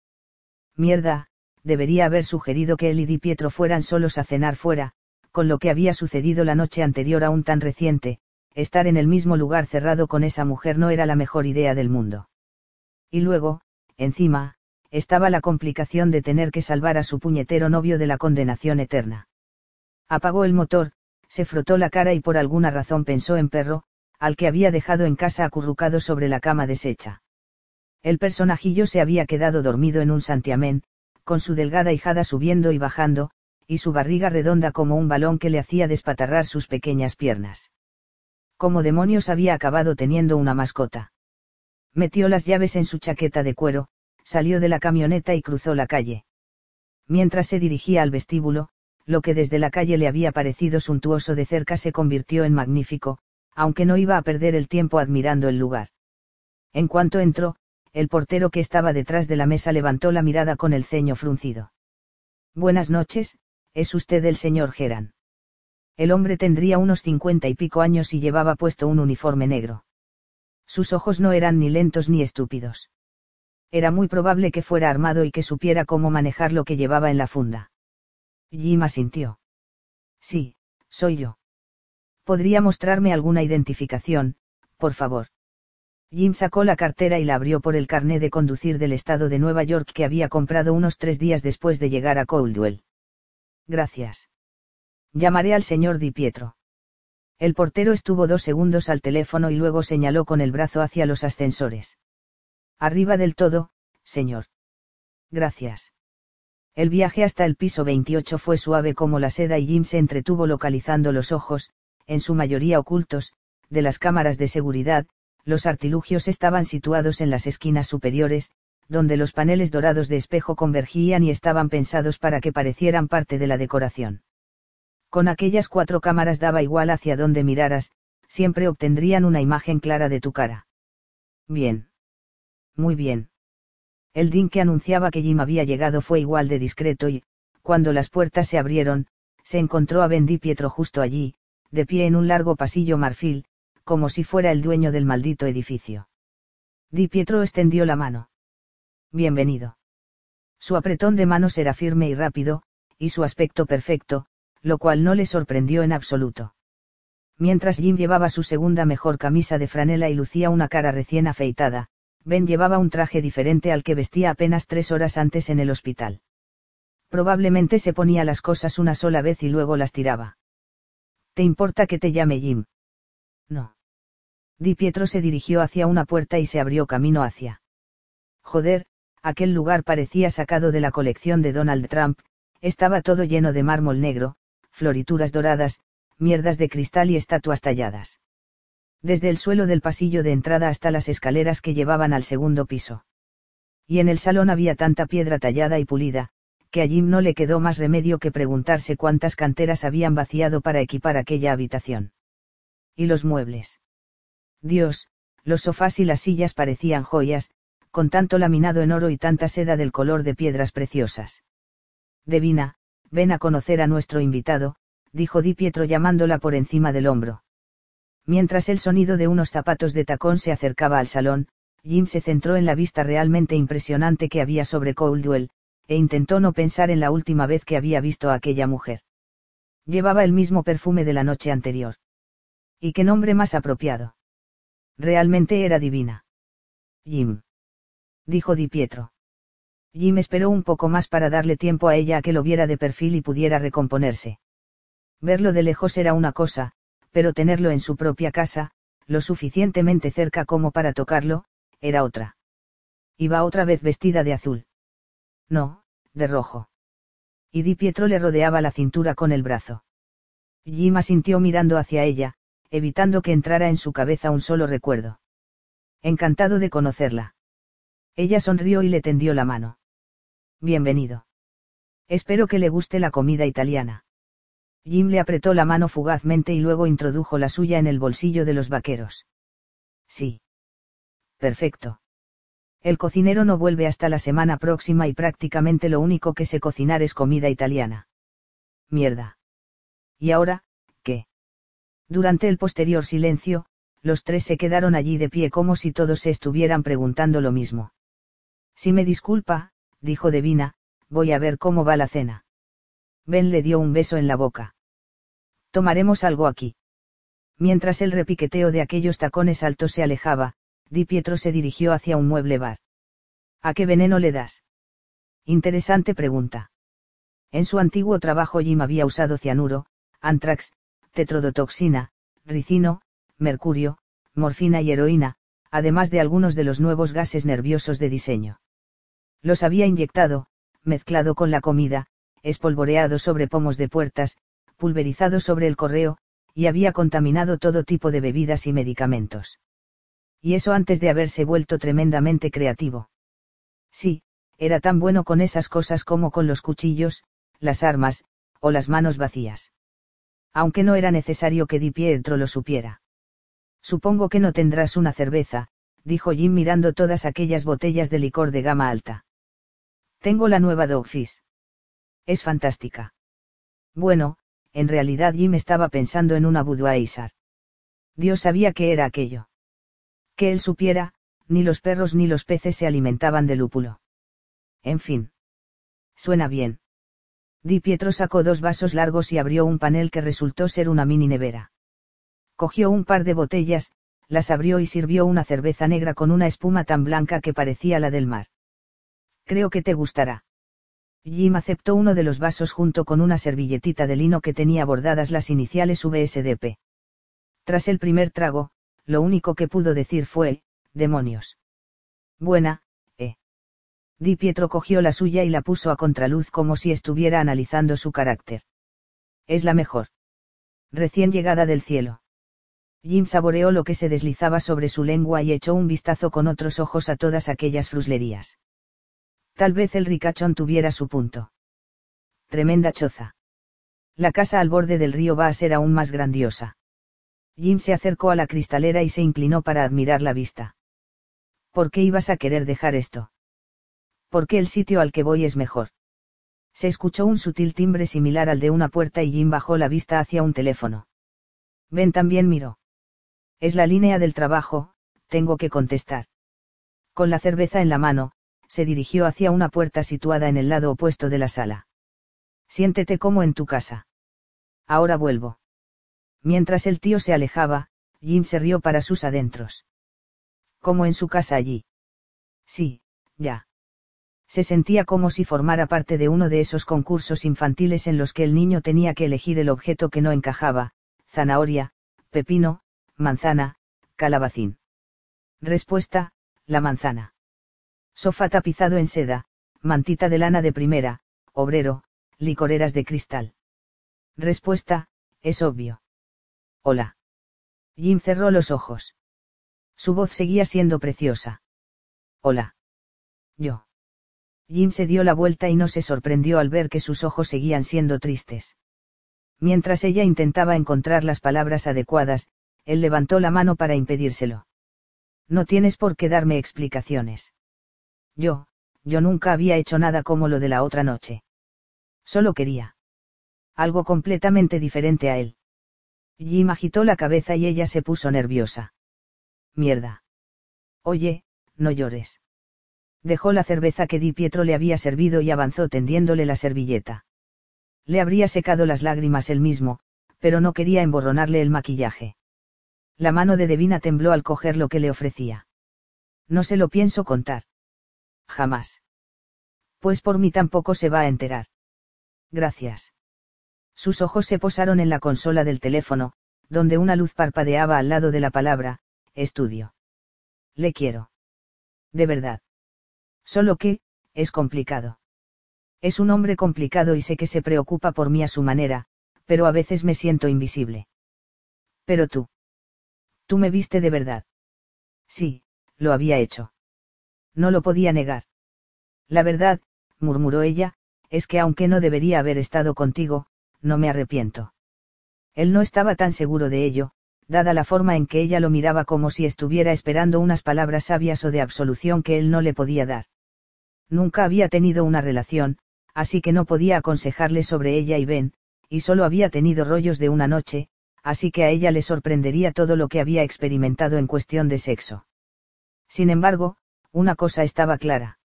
Mierda, debería haber sugerido que él y Di Pietro fueran solos a cenar fuera, con lo que había sucedido la noche anterior aún tan reciente, estar en el mismo lugar cerrado con esa mujer no era la mejor idea del mundo. Y luego, encima, estaba la complicación de tener que salvar a su puñetero novio de la condenación eterna. Apagó el motor, se frotó la cara y por alguna razón pensó en perro, al que había dejado en casa acurrucado sobre la cama deshecha. El personajillo se había quedado dormido en un santiamén, con su delgada hijada subiendo y bajando, y su barriga redonda como un balón que le hacía despatarrar sus pequeñas piernas como demonios había acabado teniendo una mascota. Metió las llaves en su chaqueta de cuero, salió de la camioneta y cruzó la calle. Mientras se dirigía al vestíbulo, lo que desde la calle le había parecido suntuoso de cerca se convirtió en magnífico, aunque no iba a perder el tiempo admirando el lugar. En cuanto entró, el portero que estaba detrás de la mesa levantó la mirada con el ceño fruncido. Buenas noches, ¿es usted el señor Geran? El hombre tendría unos cincuenta y pico años y llevaba puesto un uniforme negro. Sus ojos no eran ni lentos ni estúpidos. Era muy probable que fuera armado y que supiera cómo manejar lo que llevaba en la funda. Jim asintió. Sí, soy yo. ¿Podría mostrarme alguna identificación, por favor? Jim sacó la cartera y la abrió por el carné de conducir del estado de Nueva York que había comprado unos tres días después de llegar a Coldwell. Gracias. Llamaré al señor Di Pietro. El portero estuvo dos segundos al teléfono y luego señaló con el brazo hacia los ascensores. Arriba del todo, señor. Gracias. El viaje hasta el piso 28 fue suave como la seda y Jim se entretuvo localizando los ojos, en su mayoría ocultos, de las cámaras de seguridad, los artilugios estaban situados en las esquinas superiores, donde los paneles dorados de espejo convergían y estaban pensados para que parecieran parte de la decoración. Con aquellas cuatro cámaras daba igual hacia donde miraras, siempre obtendrían una imagen clara de tu cara. Bien. Muy bien. El din que anunciaba que Jim había llegado fue igual de discreto y, cuando las puertas se abrieron, se encontró a Bendy Pietro justo allí, de pie en un largo pasillo marfil, como si fuera el dueño del maldito edificio. Di Pietro extendió la mano. Bienvenido. Su apretón de manos era firme y rápido, y su aspecto perfecto, lo cual no le sorprendió en absoluto. Mientras Jim llevaba su segunda mejor camisa de franela y lucía una cara recién afeitada, Ben llevaba un traje diferente al que vestía apenas tres horas antes en el hospital. Probablemente se ponía las cosas una sola vez y luego las tiraba. ¿Te importa que te llame Jim? No. Di Pietro se dirigió hacia una puerta y se abrió camino hacia. Joder, aquel lugar parecía sacado de la colección de Donald Trump, estaba todo lleno de mármol negro, florituras doradas, mierdas de cristal y estatuas talladas. Desde el suelo del pasillo de entrada hasta las escaleras que llevaban al segundo piso. Y en el salón había tanta piedra tallada y pulida, que a Jim no le quedó más remedio que preguntarse cuántas canteras habían vaciado para equipar aquella habitación. ¿Y los muebles? Dios, los sofás y las sillas parecían joyas, con tanto laminado en oro y tanta seda del color de piedras preciosas. Devina, ven a conocer a nuestro invitado, dijo Di Pietro llamándola por encima del hombro. Mientras el sonido de unos zapatos de tacón se acercaba al salón, Jim se centró en la vista realmente impresionante que había sobre Coldwell, e intentó no pensar en la última vez que había visto a aquella mujer. Llevaba el mismo perfume de la noche anterior. ¿Y qué nombre más apropiado? Realmente era divina. Jim. Dijo Di Pietro. Jim esperó un poco más para darle tiempo a ella a que lo viera de perfil y pudiera recomponerse. Verlo de lejos era una cosa, pero tenerlo en su propia casa, lo suficientemente cerca como para tocarlo, era otra. Iba otra vez vestida de azul. No, de rojo. Y Di Pietro le rodeaba la cintura con el brazo. Jim asintió mirando hacia ella, evitando que entrara en su cabeza un solo recuerdo. Encantado de conocerla. Ella sonrió y le tendió la mano. Bienvenido. Espero que le guste la comida italiana. Jim le apretó la mano fugazmente y luego introdujo la suya en el bolsillo de los vaqueros. Sí. Perfecto. El cocinero no vuelve hasta la semana próxima y prácticamente lo único que sé cocinar es comida italiana. Mierda. ¿Y ahora, qué? Durante el posterior silencio, los tres se quedaron allí de pie como si todos se estuvieran preguntando lo mismo. Si me disculpa, dijo Devina, voy a ver cómo va la cena. Ben le dio un beso en la boca. Tomaremos algo aquí. Mientras el repiqueteo de aquellos tacones altos se alejaba, Di Pietro se dirigió hacia un mueble bar. ¿A qué veneno le das? Interesante pregunta. En su antiguo trabajo Jim había usado cianuro, antrax, tetrodotoxina, ricino, mercurio, morfina y heroína, además de algunos de los nuevos gases nerviosos de diseño. Los había inyectado, mezclado con la comida, espolvoreado sobre pomos de puertas, pulverizado sobre el correo, y había contaminado todo tipo de bebidas y medicamentos. Y eso antes de haberse vuelto tremendamente creativo. Sí, era tan bueno con esas cosas como con los cuchillos, las armas, o las manos vacías aunque no era necesario que Di Pietro lo supiera. Supongo que no tendrás una cerveza, dijo Jim mirando todas aquellas botellas de licor de gama alta. Tengo la nueva Dogfish. Es fantástica. Bueno, en realidad Jim estaba pensando en una Budweiser. Dios sabía qué era aquello. Que él supiera, ni los perros ni los peces se alimentaban de lúpulo. En fin. Suena bien. Di Pietro sacó dos vasos largos y abrió un panel que resultó ser una mini nevera. Cogió un par de botellas, las abrió y sirvió una cerveza negra con una espuma tan blanca que parecía la del mar. Creo que te gustará. Jim aceptó uno de los vasos junto con una servilletita de lino que tenía bordadas las iniciales VSDP. Tras el primer trago, lo único que pudo decir fue, demonios. Buena, eh. Di Pietro cogió la suya y la puso a contraluz como si estuviera analizando su carácter. Es la mejor. Recién llegada del cielo. Jim saboreó lo que se deslizaba sobre su lengua y echó un vistazo con otros ojos a todas aquellas fruslerías. Tal vez el ricachón tuviera su punto. Tremenda choza. La casa al borde del río va a ser aún más grandiosa. Jim se acercó a la cristalera y se inclinó para admirar la vista. ¿Por qué ibas a querer dejar esto? Porque el sitio al que voy es mejor. Se escuchó un sutil timbre similar al de una puerta y Jim bajó la vista hacia un teléfono. Ben también miró. Es la línea del trabajo, tengo que contestar. Con la cerveza en la mano, se dirigió hacia una puerta situada en el lado opuesto de la sala. Siéntete como en tu casa. Ahora vuelvo. Mientras el tío se alejaba, Jim se rió para sus adentros. Como en su casa allí. Sí, ya. Se sentía como si formara parte de uno de esos concursos infantiles en los que el niño tenía que elegir el objeto que no encajaba, zanahoria, pepino, manzana, calabacín. Respuesta, la manzana. Sofá tapizado en seda, mantita de lana de primera, obrero, licoreras de cristal. Respuesta, es obvio. Hola. Jim cerró los ojos. Su voz seguía siendo preciosa. Hola. Yo. Jim se dio la vuelta y no se sorprendió al ver que sus ojos seguían siendo tristes. Mientras ella intentaba encontrar las palabras adecuadas, él levantó la mano para impedírselo. No tienes por qué darme explicaciones. Yo, yo nunca había hecho nada como lo de la otra noche. Solo quería. Algo completamente diferente a él. Jim agitó la cabeza y ella se puso nerviosa. Mierda. Oye, no llores. Dejó la cerveza que Di Pietro le había servido y avanzó tendiéndole la servilleta. Le habría secado las lágrimas él mismo, pero no quería emborronarle el maquillaje. La mano de Devina tembló al coger lo que le ofrecía. No se lo pienso contar. Jamás. Pues por mí tampoco se va a enterar. Gracias. Sus ojos se posaron en la consola del teléfono, donde una luz parpadeaba al lado de la palabra, estudio. Le quiero. De verdad. Solo que, es complicado. Es un hombre complicado y sé que se preocupa por mí a su manera, pero a veces me siento invisible. Pero tú. Tú me viste de verdad. Sí, lo había hecho. No lo podía negar. La verdad, murmuró ella, es que aunque no debería haber estado contigo, no me arrepiento. Él no estaba tan seguro de ello, dada la forma en que ella lo miraba como si estuviera esperando unas palabras sabias o de absolución que él no le podía dar. Nunca había tenido una relación, así que no podía aconsejarle sobre ella y Ben, y solo había tenido rollos de una noche, así que a ella le sorprendería todo lo que había experimentado en cuestión de sexo. Sin embargo, una cosa estaba clara.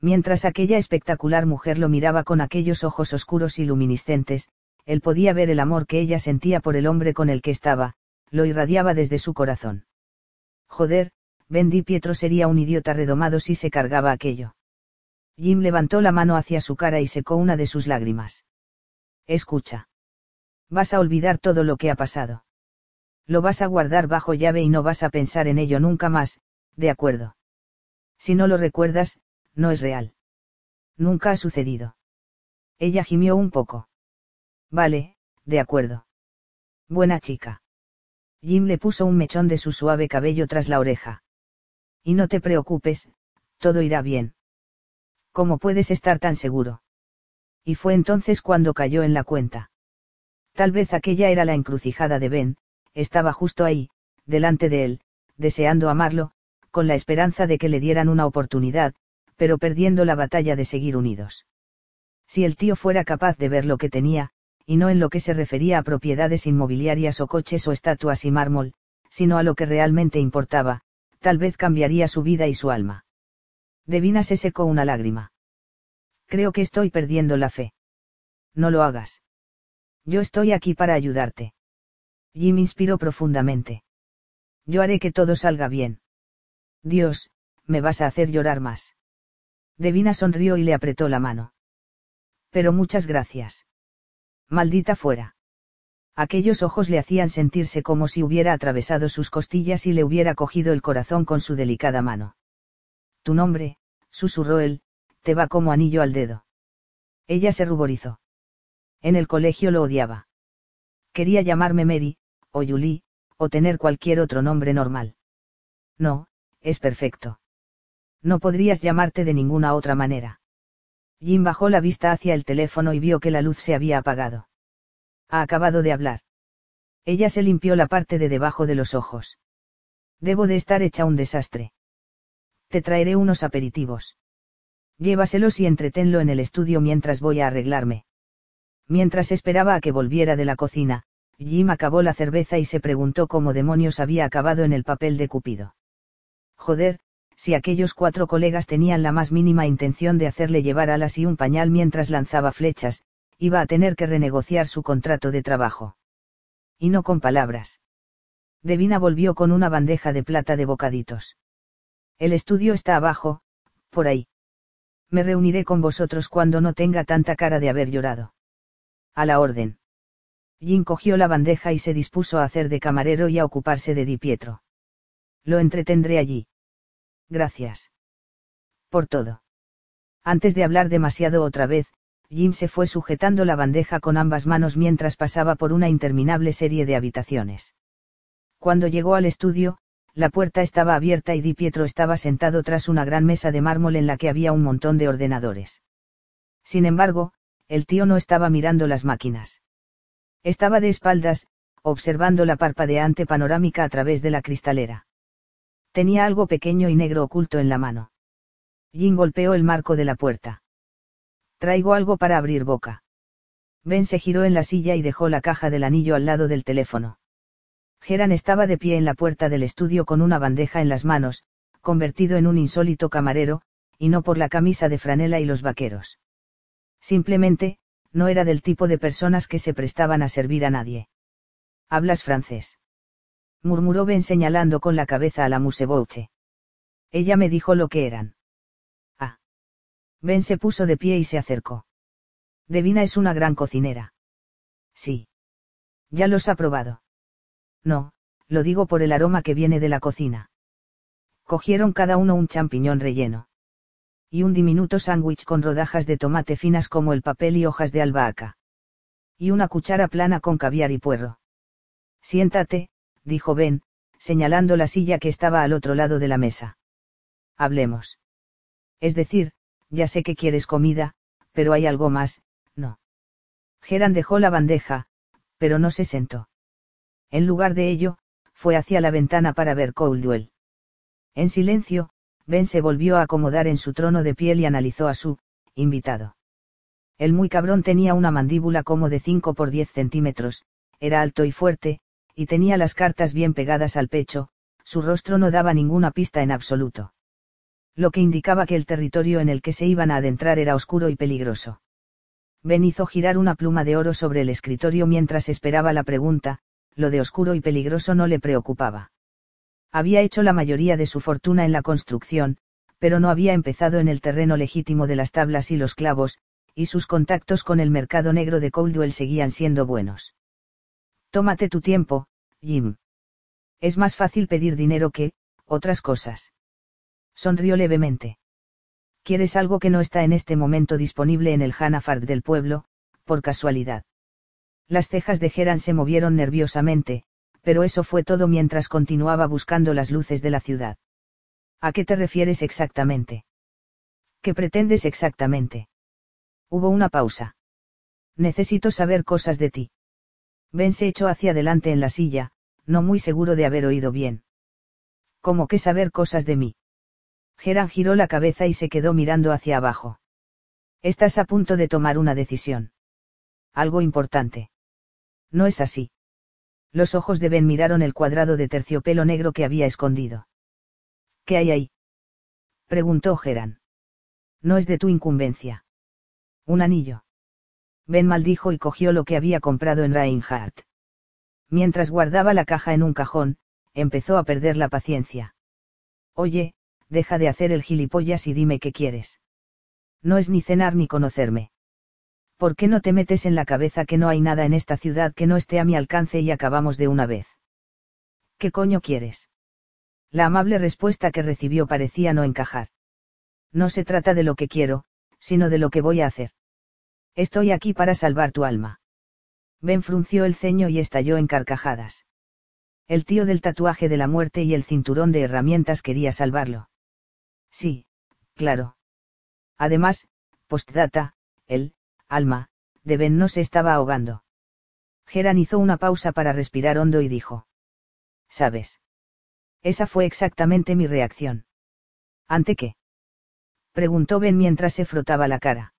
Mientras aquella espectacular mujer lo miraba con aquellos ojos oscuros y luminiscentes, él podía ver el amor que ella sentía por el hombre con el que estaba, lo irradiaba desde su corazón. Joder, Ben Di Pietro sería un idiota redomado si se cargaba aquello. Jim levantó la mano hacia su cara y secó una de sus lágrimas. Escucha. Vas a olvidar todo lo que ha pasado. Lo vas a guardar bajo llave y no vas a pensar en ello nunca más, de acuerdo. Si no lo recuerdas, no es real. Nunca ha sucedido. Ella gimió un poco. Vale, de acuerdo. Buena chica. Jim le puso un mechón de su suave cabello tras la oreja. Y no te preocupes, todo irá bien. ¿Cómo puedes estar tan seguro? Y fue entonces cuando cayó en la cuenta. Tal vez aquella era la encrucijada de Ben, estaba justo ahí, delante de él, deseando amarlo, con la esperanza de que le dieran una oportunidad, pero perdiendo la batalla de seguir unidos. Si el tío fuera capaz de ver lo que tenía, y no en lo que se refería a propiedades inmobiliarias o coches o estatuas y mármol, sino a lo que realmente importaba, tal vez cambiaría su vida y su alma. Devina se secó una lágrima. Creo que estoy perdiendo la fe. No lo hagas. Yo estoy aquí para ayudarte. Jim inspiró profundamente. Yo haré que todo salga bien. Dios, me vas a hacer llorar más. Devina sonrió y le apretó la mano. Pero muchas gracias. Maldita fuera. Aquellos ojos le hacían sentirse como si hubiera atravesado sus costillas y le hubiera cogido el corazón con su delicada mano. Tu nombre, susurró él, te va como anillo al dedo. Ella se ruborizó. En el colegio lo odiaba. Quería llamarme Mary, o Julie, o tener cualquier otro nombre normal. No, es perfecto. No podrías llamarte de ninguna otra manera. Jim bajó la vista hacia el teléfono y vio que la luz se había apagado. Ha acabado de hablar. Ella se limpió la parte de debajo de los ojos. Debo de estar hecha un desastre. Te traeré unos aperitivos. Llévaselos y entretenlo en el estudio mientras voy a arreglarme. Mientras esperaba a que volviera de la cocina, Jim acabó la cerveza y se preguntó cómo demonios había acabado en el papel de Cupido. Joder, si aquellos cuatro colegas tenían la más mínima intención de hacerle llevar alas y un pañal mientras lanzaba flechas, iba a tener que renegociar su contrato de trabajo. Y no con palabras. Devina volvió con una bandeja de plata de bocaditos. El estudio está abajo, por ahí. Me reuniré con vosotros cuando no tenga tanta cara de haber llorado. A la orden. Jim cogió la bandeja y se dispuso a hacer de camarero y a ocuparse de Di Pietro. Lo entretendré allí. Gracias. Por todo. Antes de hablar demasiado otra vez, Jim se fue sujetando la bandeja con ambas manos mientras pasaba por una interminable serie de habitaciones. Cuando llegó al estudio, la puerta estaba abierta y Di Pietro estaba sentado tras una gran mesa de mármol en la que había un montón de ordenadores. Sin embargo, el tío no estaba mirando las máquinas. Estaba de espaldas, observando la parpadeante panorámica a través de la cristalera. Tenía algo pequeño y negro oculto en la mano. Jim golpeó el marco de la puerta. Traigo algo para abrir boca. Ben se giró en la silla y dejó la caja del anillo al lado del teléfono. Geran estaba de pie en la puerta del estudio con una bandeja en las manos, convertido en un insólito camarero, y no por la camisa de franela y los vaqueros. Simplemente, no era del tipo de personas que se prestaban a servir a nadie. ¿Hablas francés? Murmuró Ben señalando con la cabeza a la musebouche. Ella me dijo lo que eran. Ah. Ben se puso de pie y se acercó. Devina es una gran cocinera. Sí. Ya los ha probado. No, lo digo por el aroma que viene de la cocina. Cogieron cada uno un champiñón relleno. Y un diminuto sándwich con rodajas de tomate finas como el papel y hojas de albahaca. Y una cuchara plana con caviar y puerro. Siéntate, dijo Ben, señalando la silla que estaba al otro lado de la mesa. Hablemos. Es decir, ya sé que quieres comida, pero hay algo más, no. Geran dejó la bandeja, pero no se sentó. En lugar de ello, fue hacia la ventana para ver Coldwell. En silencio, Ben se volvió a acomodar en su trono de piel y analizó a su, invitado. El muy cabrón tenía una mandíbula como de 5 por 10 centímetros, era alto y fuerte, y tenía las cartas bien pegadas al pecho, su rostro no daba ninguna pista en absoluto. Lo que indicaba que el territorio en el que se iban a adentrar era oscuro y peligroso. Ben hizo girar una pluma de oro sobre el escritorio mientras esperaba la pregunta, lo de oscuro y peligroso no le preocupaba. Había hecho la mayoría de su fortuna en la construcción, pero no había empezado en el terreno legítimo de las tablas y los clavos, y sus contactos con el mercado negro de Coldwell seguían siendo buenos. Tómate tu tiempo, Jim. Es más fácil pedir dinero que, otras cosas. Sonrió levemente. ¿Quieres algo que no está en este momento disponible en el Hanafard del pueblo, por casualidad? Las cejas de Geran se movieron nerviosamente, pero eso fue todo mientras continuaba buscando las luces de la ciudad. ¿A qué te refieres exactamente? ¿Qué pretendes exactamente? Hubo una pausa. Necesito saber cosas de ti. Ben se echó hacia adelante en la silla, no muy seguro de haber oído bien. ¿Cómo que saber cosas de mí? Geran giró la cabeza y se quedó mirando hacia abajo. Estás a punto de tomar una decisión. Algo importante. No es así. Los ojos de Ben miraron el cuadrado de terciopelo negro que había escondido. ¿Qué hay ahí? preguntó Geran. No es de tu incumbencia. Un anillo. Ben maldijo y cogió lo que había comprado en Reinhardt. Mientras guardaba la caja en un cajón, empezó a perder la paciencia. Oye, deja de hacer el gilipollas y dime qué quieres. No es ni cenar ni conocerme. ¿Por qué no te metes en la cabeza que no hay nada en esta ciudad que no esté a mi alcance y acabamos de una vez? ¿Qué coño quieres? La amable respuesta que recibió parecía no encajar. No se trata de lo que quiero, sino de lo que voy a hacer. Estoy aquí para salvar tu alma. Ben frunció el ceño y estalló en carcajadas. El tío del tatuaje de la muerte y el cinturón de herramientas quería salvarlo. Sí, claro. Además, postdata, el, alma, de Ben no se estaba ahogando. Geran hizo una pausa para respirar hondo y dijo. ¿Sabes? Esa fue exactamente mi reacción. ¿Ante qué? Preguntó Ben mientras se frotaba la cara.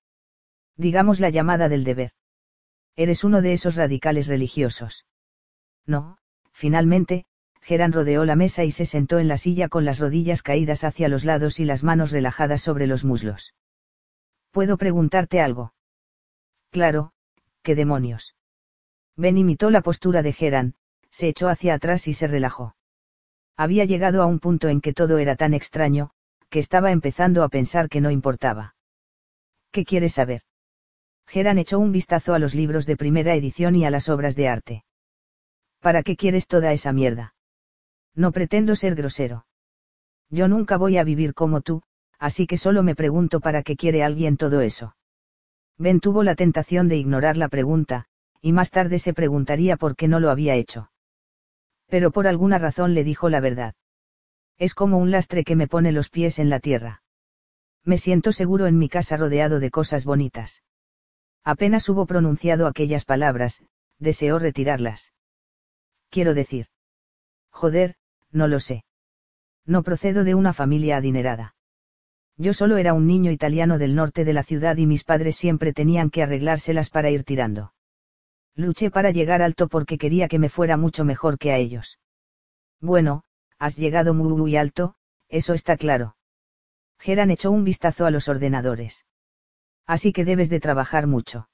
Digamos la llamada del deber. Eres uno de esos radicales religiosos. No, finalmente, Geran rodeó la mesa y se sentó en la silla con las rodillas caídas hacia los lados y las manos relajadas sobre los muslos. ¿Puedo preguntarte algo? Claro, ¿qué demonios? Ben imitó la postura de Geran, se echó hacia atrás y se relajó. Había llegado a un punto en que todo era tan extraño, que estaba empezando a pensar que no importaba. ¿Qué quieres saber? Geran echó un vistazo a los libros de primera edición y a las obras de arte. ¿Para qué quieres toda esa mierda? No pretendo ser grosero. Yo nunca voy a vivir como tú, así que solo me pregunto para qué quiere alguien todo eso. Ben tuvo la tentación de ignorar la pregunta, y más tarde se preguntaría por qué no lo había hecho. Pero por alguna razón le dijo la verdad. Es como un lastre que me pone los pies en la tierra. Me siento seguro en mi casa rodeado de cosas bonitas. Apenas hubo pronunciado aquellas palabras, deseó retirarlas. Quiero decir. Joder, no lo sé. No procedo de una familia adinerada. Yo solo era un niño italiano del norte de la ciudad y mis padres siempre tenían que arreglárselas para ir tirando. Luché para llegar alto porque quería que me fuera mucho mejor que a ellos. Bueno, has llegado muy, muy alto, eso está claro. Geran echó un vistazo a los ordenadores. Así que debes de trabajar mucho.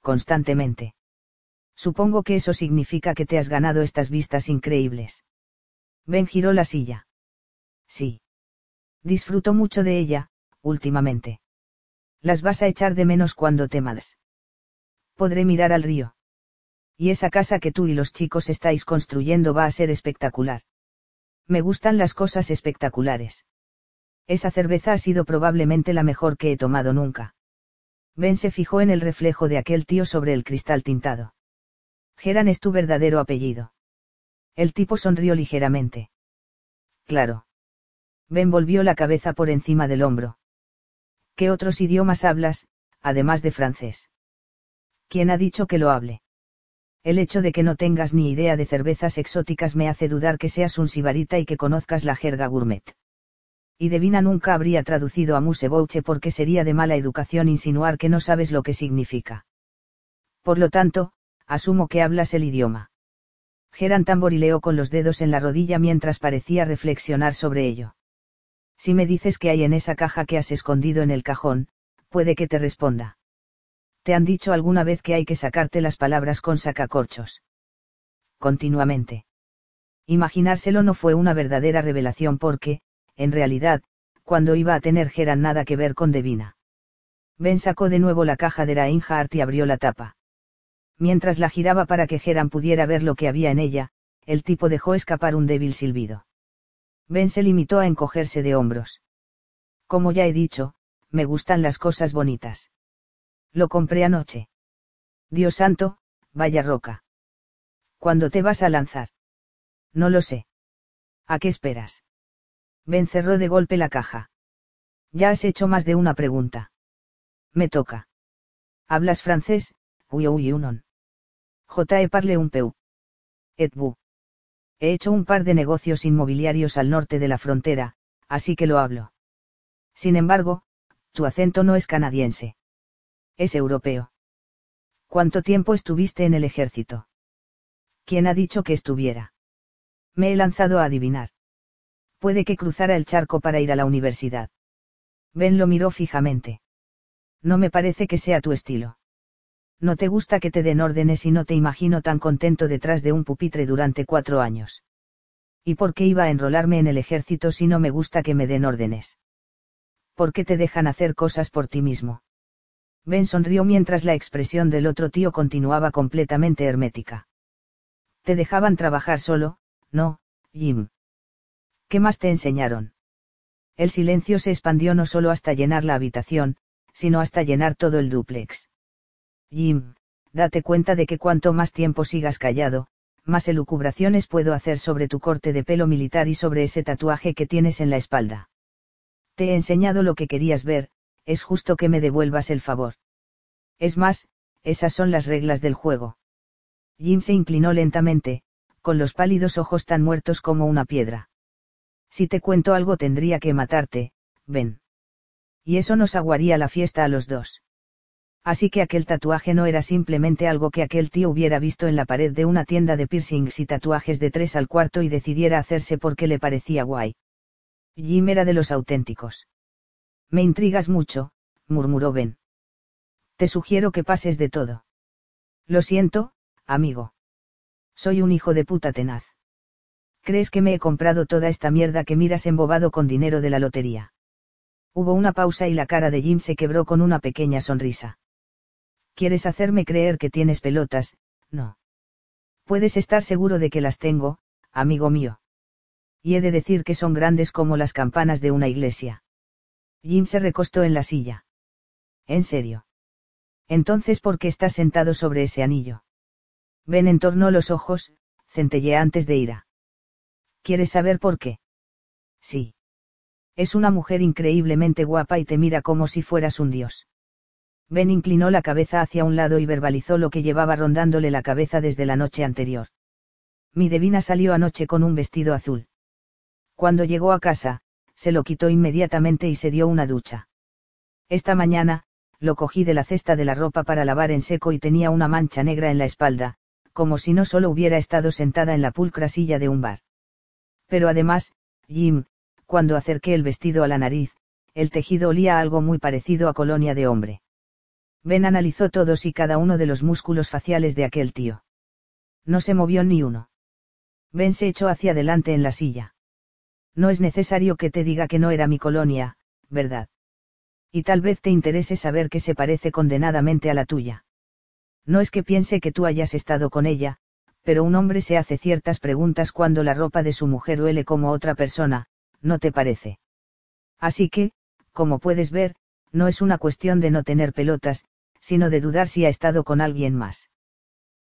Constantemente. Supongo que eso significa que te has ganado estas vistas increíbles. Ben giró la silla. Sí. Disfruto mucho de ella, últimamente. Las vas a echar de menos cuando temas. Podré mirar al río. Y esa casa que tú y los chicos estáis construyendo va a ser espectacular. Me gustan las cosas espectaculares. Esa cerveza ha sido probablemente la mejor que he tomado nunca. Ben se fijó en el reflejo de aquel tío sobre el cristal tintado. Geran es tu verdadero apellido. El tipo sonrió ligeramente. Claro. Ben volvió la cabeza por encima del hombro. ¿Qué otros idiomas hablas, además de francés? ¿Quién ha dicho que lo hable? El hecho de que no tengas ni idea de cervezas exóticas me hace dudar que seas un sibarita y que conozcas la jerga gourmet. Y Devina nunca habría traducido a musebouche porque sería de mala educación insinuar que no sabes lo que significa. Por lo tanto, asumo que hablas el idioma. Geran tamborileó con los dedos en la rodilla mientras parecía reflexionar sobre ello. Si me dices que hay en esa caja que has escondido en el cajón, puede que te responda. ¿Te han dicho alguna vez que hay que sacarte las palabras con sacacorchos? Continuamente. Imaginárselo no fue una verdadera revelación porque, en realidad, cuando iba a tener Geran nada que ver con Devina. Ben sacó de nuevo la caja de Reinhardt y abrió la tapa. Mientras la giraba para que Geran pudiera ver lo que había en ella, el tipo dejó escapar un débil silbido. Ben se limitó a encogerse de hombros. Como ya he dicho, me gustan las cosas bonitas. Lo compré anoche. Dios santo, vaya roca. ¿Cuándo te vas a lanzar? No lo sé. ¿A qué esperas? Ben cerró de golpe la caja. Ya has hecho más de una pregunta. Me toca. ¿Hablas francés? Uy, uy, unon. J. parle un peu. Et vous. He hecho un par de negocios inmobiliarios al norte de la frontera, así que lo hablo. Sin embargo, tu acento no es canadiense. Es europeo. ¿Cuánto tiempo estuviste en el ejército? ¿Quién ha dicho que estuviera? Me he lanzado a adivinar. Puede que cruzara el charco para ir a la universidad. Ben lo miró fijamente. No me parece que sea tu estilo. No te gusta que te den órdenes y no te imagino tan contento detrás de un pupitre durante cuatro años. ¿Y por qué iba a enrolarme en el ejército si no me gusta que me den órdenes? ¿Por qué te dejan hacer cosas por ti mismo? Ben sonrió mientras la expresión del otro tío continuaba completamente hermética. Te dejaban trabajar solo, no, Jim. ¿Qué más te enseñaron? El silencio se expandió no solo hasta llenar la habitación, sino hasta llenar todo el dúplex. Jim, date cuenta de que cuanto más tiempo sigas callado, más elucubraciones puedo hacer sobre tu corte de pelo militar y sobre ese tatuaje que tienes en la espalda. Te he enseñado lo que querías ver, es justo que me devuelvas el favor. Es más, esas son las reglas del juego. Jim se inclinó lentamente, con los pálidos ojos tan muertos como una piedra. Si te cuento algo tendría que matarte, ven. Y eso nos aguaría la fiesta a los dos. Así que aquel tatuaje no era simplemente algo que aquel tío hubiera visto en la pared de una tienda de piercings y tatuajes de tres al cuarto y decidiera hacerse porque le parecía guay. Jim era de los auténticos. Me intrigas mucho, murmuró Ben. Te sugiero que pases de todo. Lo siento, amigo. Soy un hijo de puta tenaz. ¿Crees que me he comprado toda esta mierda que miras embobado con dinero de la lotería? Hubo una pausa y la cara de Jim se quebró con una pequeña sonrisa. ¿Quieres hacerme creer que tienes pelotas? No. Puedes estar seguro de que las tengo, amigo mío. Y he de decir que son grandes como las campanas de una iglesia. Jim se recostó en la silla. ¿En serio? Entonces, ¿por qué estás sentado sobre ese anillo? Ben entornó los ojos, centelleantes de ira. ¿Quieres saber por qué? Sí. Es una mujer increíblemente guapa y te mira como si fueras un dios. Ben inclinó la cabeza hacia un lado y verbalizó lo que llevaba rondándole la cabeza desde la noche anterior. Mi Devina salió anoche con un vestido azul. Cuando llegó a casa, se lo quitó inmediatamente y se dio una ducha. Esta mañana, lo cogí de la cesta de la ropa para lavar en seco y tenía una mancha negra en la espalda, como si no solo hubiera estado sentada en la pulcra silla de un bar. Pero además, Jim, cuando acerqué el vestido a la nariz, el tejido olía a algo muy parecido a colonia de hombre. Ben analizó todos y cada uno de los músculos faciales de aquel tío. No se movió ni uno. Ben se echó hacia adelante en la silla. No es necesario que te diga que no era mi colonia, ¿verdad? Y tal vez te interese saber que se parece condenadamente a la tuya. No es que piense que tú hayas estado con ella, pero un hombre se hace ciertas preguntas cuando la ropa de su mujer huele como otra persona, ¿no te parece? Así que, como puedes ver, no es una cuestión de no tener pelotas, sino de dudar si ha estado con alguien más.